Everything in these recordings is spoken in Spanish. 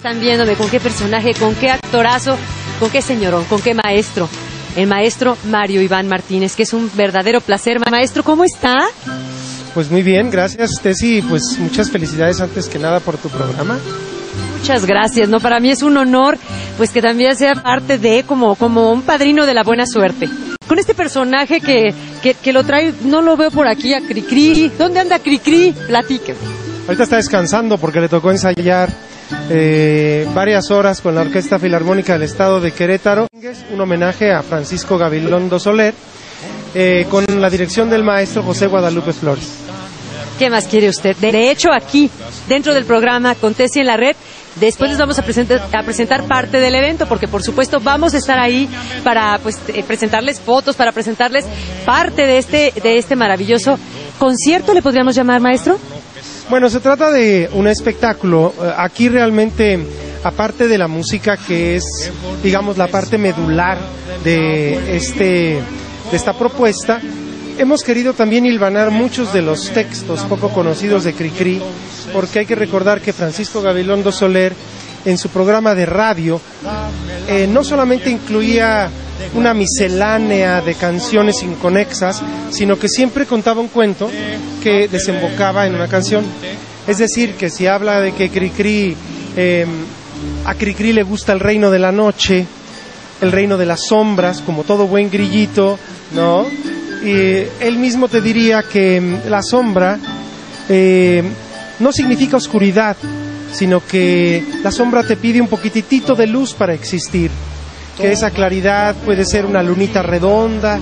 Están viéndome con qué personaje, con qué actorazo, con qué señorón, con qué maestro. El maestro Mario Iván Martínez, que es un verdadero placer. Maestro, ¿cómo está? Pues muy bien, gracias Tessy, pues muchas felicidades antes que nada por tu programa. Muchas gracias, ¿no? Para mí es un honor, pues que también sea parte de, como, como un padrino de la buena suerte. Con este personaje que, que, que lo trae, no lo veo por aquí a Cricri. ¿Dónde anda Cricri? Platique. Ahorita está descansando porque le tocó ensayar eh, varias horas con la Orquesta Filarmónica del Estado de Querétaro, un homenaje a Francisco Gabilondo Soler, eh, con la dirección del maestro José Guadalupe Flores. ¿Qué más quiere usted? De hecho, aquí, dentro del programa Contesi en la Red, Después les vamos a presentar, a presentar parte del evento, porque por supuesto vamos a estar ahí para pues, eh, presentarles fotos, para presentarles parte de este, de este maravilloso concierto, ¿le podríamos llamar, maestro? Bueno, se trata de un espectáculo. Eh, aquí realmente, aparte de la música, que es, digamos, la parte medular de, este, de esta propuesta, hemos querido también hilvanar muchos de los textos poco conocidos de Cricri, porque hay que recordar que Francisco Gabilondo Soler, en su programa de radio, eh, no solamente incluía una miscelánea de canciones inconexas, sino que siempre contaba un cuento que desembocaba en una canción. Es decir, que si habla de que Cricri, em, a Cricri le gusta el reino de la noche, el reino de las sombras, como todo buen grillito, ¿no? Y él mismo te diría que em, la sombra em, no significa oscuridad, sino que la sombra te pide un poquitito de luz para existir que esa claridad puede ser una lunita redonda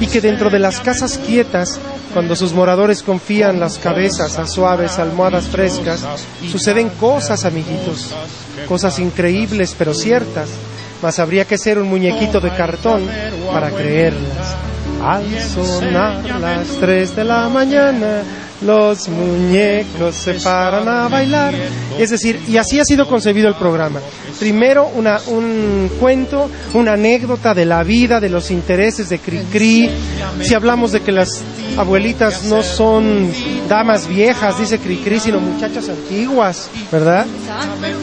y que dentro de las casas quietas, cuando sus moradores confían las cabezas a suaves almohadas frescas, suceden cosas, amiguitos, cosas increíbles pero ciertas, mas habría que ser un muñequito de cartón para creerlas. Al sonar las tres de la mañana, los muñecos se paran a bailar. Es decir, y así ha sido concebido el programa. Primero una, un cuento, una anécdota de la vida, de los intereses de Cricri. Si hablamos de que las abuelitas no son damas viejas, dice Cricri, sino muchachas antiguas, ¿verdad?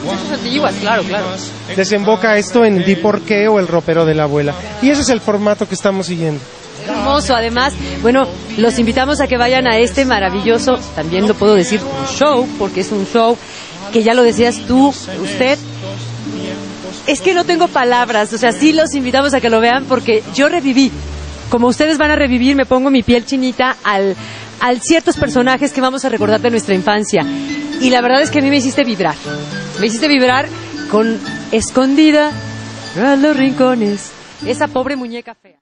Muchachas antiguas, claro, claro. Desemboca esto en Di por qué o el ropero de la abuela. Y ese es el formato que estamos siguiendo hermoso. Además, bueno, los invitamos a que vayan a este maravilloso, también lo puedo decir, show, porque es un show que ya lo decías tú, usted. Es que no tengo palabras, o sea, sí los invitamos a que lo vean porque yo reviví. Como ustedes van a revivir, me pongo mi piel chinita al, al ciertos personajes que vamos a recordar de nuestra infancia. Y la verdad es que a mí me hiciste vibrar. Me hiciste vibrar con escondida a los rincones. Esa pobre muñeca fea.